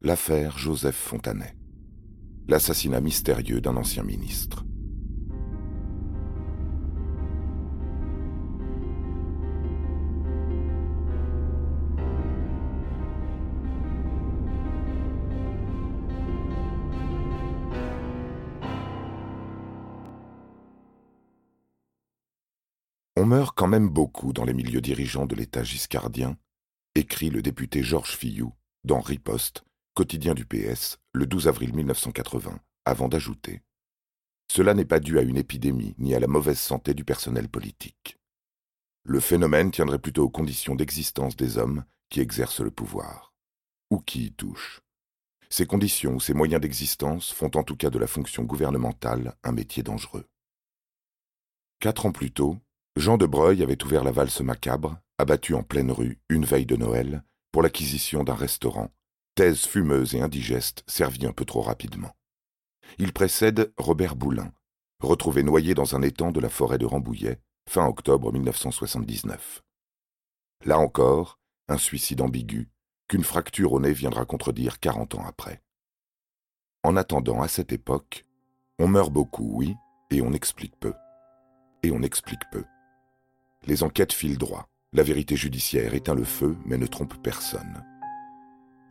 L'affaire Joseph Fontanet. L'assassinat mystérieux d'un ancien ministre. On meurt quand même beaucoup dans les milieux dirigeants de l'État giscardien, écrit le député Georges Fillou dans Riposte, quotidien du PS, le 12 avril 1980, avant d'ajouter Cela n'est pas dû à une épidémie ni à la mauvaise santé du personnel politique. Le phénomène tiendrait plutôt aux conditions d'existence des hommes qui exercent le pouvoir, ou qui y touchent. Ces conditions ou ces moyens d'existence font en tout cas de la fonction gouvernementale un métier dangereux. Quatre ans plus tôt, Jean de Breuil avait ouvert la valse macabre, abattu en pleine rue, une veille de Noël, pour l'acquisition d'un restaurant, thèse fumeuse et indigeste servie un peu trop rapidement. Il précède Robert Boulin, retrouvé noyé dans un étang de la forêt de Rambouillet, fin octobre 1979. Là encore, un suicide ambigu, qu'une fracture au nez viendra contredire quarante ans après. En attendant, à cette époque, on meurt beaucoup, oui, et on explique peu. Et on explique peu. Les enquêtes filent droit. La vérité judiciaire éteint le feu mais ne trompe personne.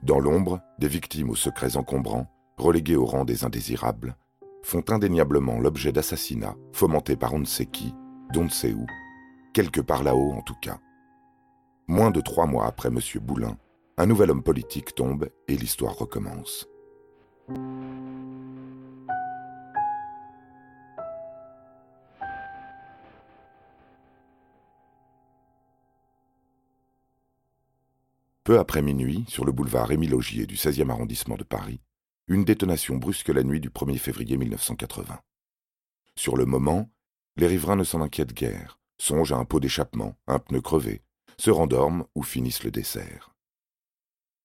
Dans l'ombre, des victimes aux secrets encombrants, reléguées au rang des indésirables, font indéniablement l'objet d'assassinats fomentés par on ne sait qui, d'on ne sait où, quelque part là-haut en tout cas. Moins de trois mois après M. Boulin, un nouvel homme politique tombe et l'histoire recommence. Peu après minuit, sur le boulevard Émile Augier du 16e arrondissement de Paris, une détonation brusque la nuit du 1er février 1980. Sur le moment, les riverains ne s'en inquiètent guère, songent à un pot d'échappement, un pneu crevé, se rendorment ou finissent le dessert.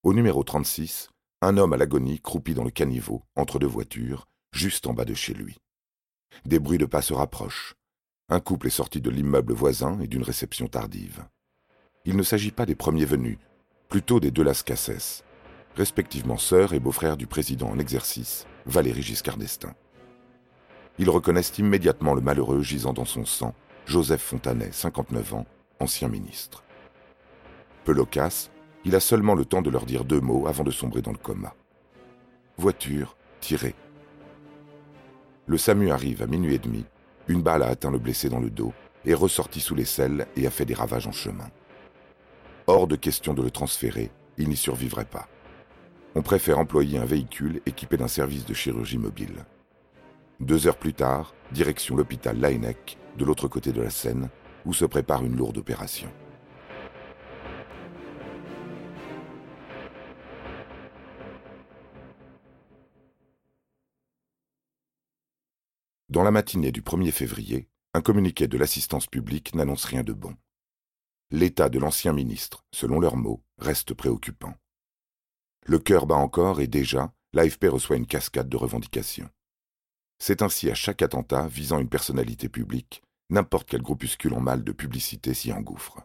Au numéro 36, un homme à l'agonie croupit dans le caniveau, entre deux voitures, juste en bas de chez lui. Des bruits de pas se rapprochent. Un couple est sorti de l'immeuble voisin et d'une réception tardive. Il ne s'agit pas des premiers venus, plutôt des deux Lascasses, respectivement sœurs et beau-frère du président en exercice, Valéry Giscard d'Estaing. Ils reconnaissent immédiatement le malheureux gisant dans son sang, Joseph Fontanet, 59 ans, ancien ministre. Peu loquace, il a seulement le temps de leur dire deux mots avant de sombrer dans le coma. Voiture, tirée. Le SAMU arrive à minuit et demi, une balle a atteint le blessé dans le dos, est ressorti sous les selles et a fait des ravages en chemin. Hors de question de le transférer, il n'y survivrait pas. On préfère employer un véhicule équipé d'un service de chirurgie mobile. Deux heures plus tard, direction l'hôpital Laennec, de l'autre côté de la Seine, où se prépare une lourde opération. Dans la matinée du 1er février, un communiqué de l'assistance publique n'annonce rien de bon l'état de l'ancien ministre, selon leurs mots, reste préoccupant. Le cœur bat encore et déjà, l'AFP reçoit une cascade de revendications. C'est ainsi à chaque attentat visant une personnalité publique, n'importe quel groupuscule en mal de publicité s'y engouffre.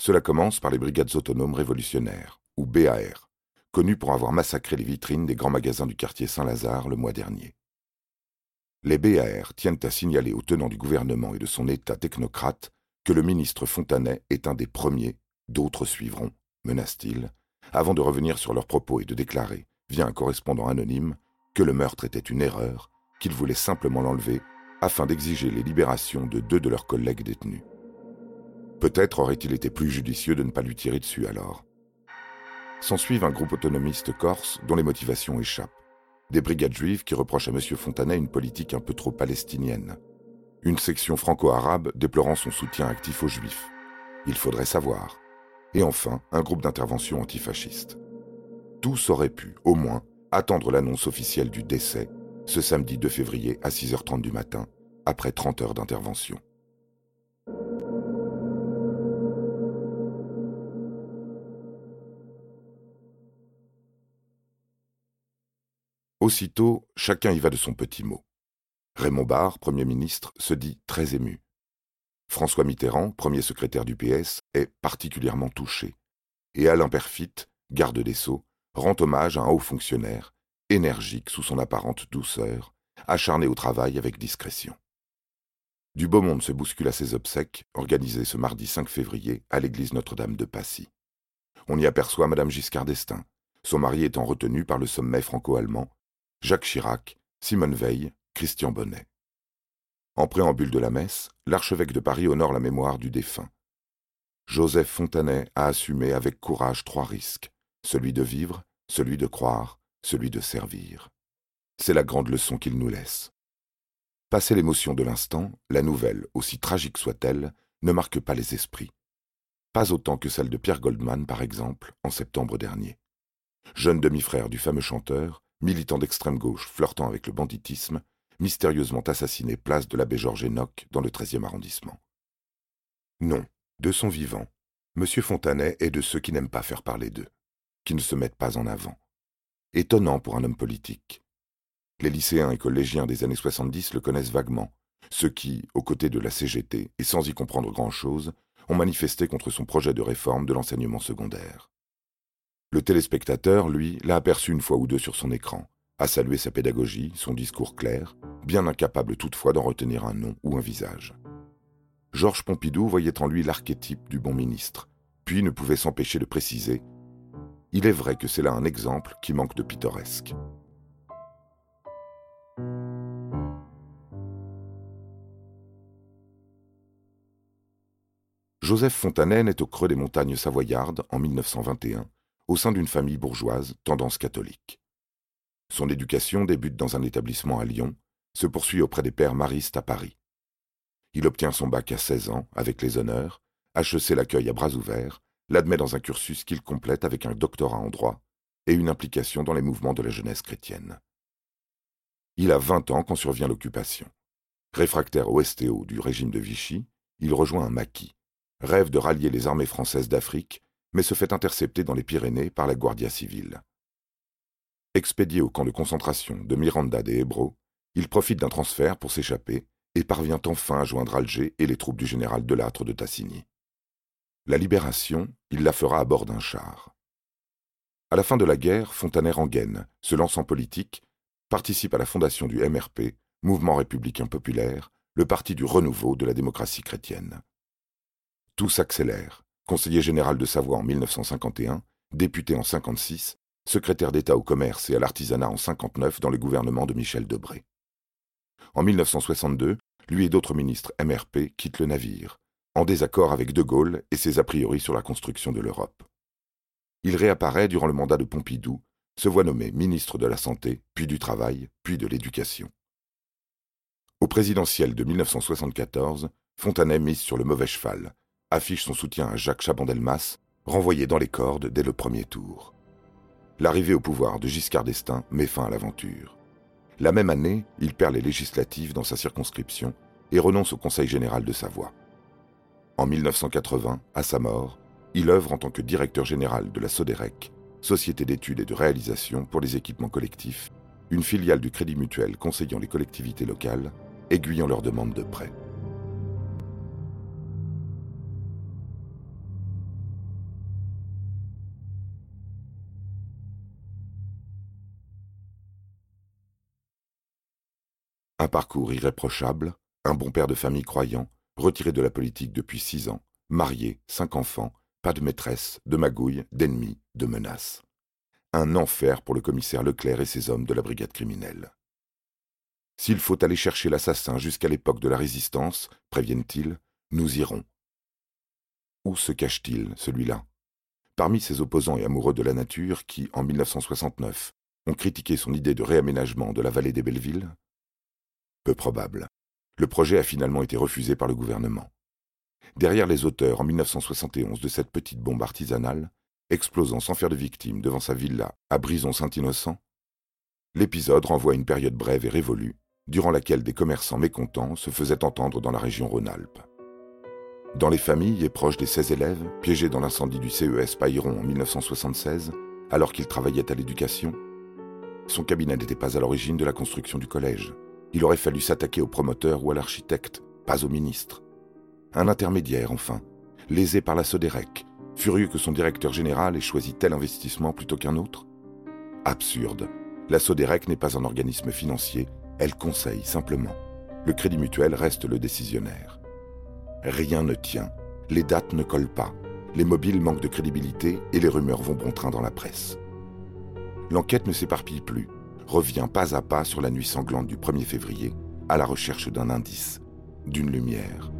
Cela commence par les brigades autonomes révolutionnaires, ou BAR, connues pour avoir massacré les vitrines des grands magasins du quartier Saint-Lazare le mois dernier. Les BAR tiennent à signaler aux tenants du gouvernement et de son État technocrate que le ministre Fontanet est un des premiers, d'autres suivront, menace-t-il, avant de revenir sur leurs propos et de déclarer, via un correspondant anonyme, que le meurtre était une erreur, qu'il voulait simplement l'enlever, afin d'exiger les libérations de deux de leurs collègues détenus. Peut-être aurait-il été plus judicieux de ne pas lui tirer dessus alors. S'ensuivent un groupe autonomiste corse dont les motivations échappent. Des brigades juives qui reprochent à M. Fontanet une politique un peu trop palestinienne, une section franco-arabe déplorant son soutien actif aux juifs. Il faudrait savoir. Et enfin, un groupe d'intervention antifasciste. Tous auraient pu, au moins, attendre l'annonce officielle du décès, ce samedi 2 février à 6h30 du matin, après 30 heures d'intervention. Aussitôt, chacun y va de son petit mot. Raymond Barre, Premier ministre, se dit très ému. François Mitterrand, premier secrétaire du PS, est particulièrement touché. Et Alain Perfit, garde des Sceaux, rend hommage à un haut fonctionnaire, énergique sous son apparente douceur, acharné au travail avec discrétion. Du beau monde se bouscule à ses obsèques, organisées ce mardi 5 février à l'église Notre-Dame de Passy. On y aperçoit Madame Giscard d'Estaing, son mari étant retenu par le sommet franco-allemand, Jacques Chirac, Simone Veil, Christian Bonnet. En préambule de la messe, l'archevêque de Paris honore la mémoire du défunt. Joseph Fontanet a assumé avec courage trois risques, celui de vivre, celui de croire, celui de servir. C'est la grande leçon qu'il nous laisse. Passé l'émotion de l'instant, la nouvelle, aussi tragique soit-elle, ne marque pas les esprits. Pas autant que celle de Pierre Goldman, par exemple, en septembre dernier. Jeune demi-frère du fameux chanteur, militant d'extrême gauche flirtant avec le banditisme, mystérieusement assassiné place de l'abbé Georges Enoch dans le 13e arrondissement. Non, de son vivant, M. Fontanet est de ceux qui n'aiment pas faire parler d'eux, qui ne se mettent pas en avant. Étonnant pour un homme politique. Les lycéens et collégiens des années 70 le connaissent vaguement, ceux qui, aux côtés de la CGT et sans y comprendre grand-chose, ont manifesté contre son projet de réforme de l'enseignement secondaire. Le téléspectateur, lui, l'a aperçu une fois ou deux sur son écran, a salué sa pédagogie, son discours clair, bien incapable toutefois d'en retenir un nom ou un visage. Georges Pompidou voyait en lui l'archétype du bon ministre, puis ne pouvait s'empêcher de préciser Il est vrai que c'est là un exemple qui manque de pittoresque. Joseph Fontanet naît au creux des montagnes savoyardes en 1921 au sein d'une famille bourgeoise, tendance catholique. Son éducation débute dans un établissement à Lyon, se poursuit auprès des pères maristes à Paris. Il obtient son bac à 16 ans, avec les honneurs, HEC l'accueil à bras ouverts, l'admet dans un cursus qu'il complète avec un doctorat en droit et une implication dans les mouvements de la jeunesse chrétienne. Il a 20 ans quand survient l'occupation. Réfractaire au STO du régime de Vichy, il rejoint un maquis, rêve de rallier les armées françaises d'Afrique mais se fait intercepter dans les Pyrénées par la Guardia civile. Expédié au camp de concentration de Miranda de Ebro, il profite d'un transfert pour s'échapper et parvient enfin à joindre Alger et les troupes du général Delattre de Tassigny. La libération, il la fera à bord d'un char. À la fin de la guerre, Fontanet Rangaine se lance en politique, participe à la fondation du MRP, Mouvement républicain populaire, le parti du renouveau de la démocratie chrétienne. Tout s'accélère conseiller général de Savoie en 1951, député en 56, secrétaire d'État au commerce et à l'artisanat en 59 dans le gouvernement de Michel Debré. En 1962, lui et d'autres ministres MRP quittent le navire, en désaccord avec De Gaulle et ses a priori sur la construction de l'Europe. Il réapparaît durant le mandat de Pompidou, se voit nommé ministre de la Santé, puis du Travail, puis de l'Éducation. Au présidentiel de 1974, Fontanet mise sur le mauvais cheval affiche son soutien à Jacques Chaban-Delmas, renvoyé dans les cordes dès le premier tour. L'arrivée au pouvoir de Giscard d'Estaing met fin à l'aventure. La même année, il perd les législatives dans sa circonscription et renonce au Conseil général de Savoie. En 1980, à sa mort, il œuvre en tant que directeur général de la Soderec, Société d'études et de réalisation pour les équipements collectifs, une filiale du Crédit Mutuel conseillant les collectivités locales, aiguillant leurs demandes de prêts. Un parcours irréprochable, un bon père de famille croyant, retiré de la politique depuis six ans, marié, cinq enfants, pas de maîtresse, de magouilles, d'ennemis, de menaces. Un enfer pour le commissaire Leclerc et ses hommes de la brigade criminelle. S'il faut aller chercher l'assassin jusqu'à l'époque de la résistance, préviennent-ils, nous irons. Où se cache-t-il, celui-là? Parmi ses opposants et amoureux de la nature qui, en 1969, ont critiqué son idée de réaménagement de la vallée des Bellevilles, peu probable. Le projet a finalement été refusé par le gouvernement. Derrière les auteurs en 1971 de cette petite bombe artisanale, explosant sans faire de victime devant sa villa à Brison-Saint-Innocent, l'épisode renvoie à une période brève et révolue, durant laquelle des commerçants mécontents se faisaient entendre dans la région Rhône-Alpes. Dans les familles et proches des 16 élèves piégés dans l'incendie du CES Pailleron en 1976, alors qu'il travaillait à l'éducation, son cabinet n'était pas à l'origine de la construction du collège. Il aurait fallu s'attaquer au promoteur ou à l'architecte, pas au ministre. Un intermédiaire, enfin, lésé par la Soderec, furieux que son directeur général ait choisi tel investissement plutôt qu'un autre. Absurde. La Soderec n'est pas un organisme financier, elle conseille simplement. Le Crédit Mutuel reste le décisionnaire. Rien ne tient, les dates ne collent pas, les mobiles manquent de crédibilité et les rumeurs vont bon train dans la presse. L'enquête ne s'éparpille plus, revient pas à pas sur la nuit sanglante du 1er février, à la recherche d'un indice, d'une lumière.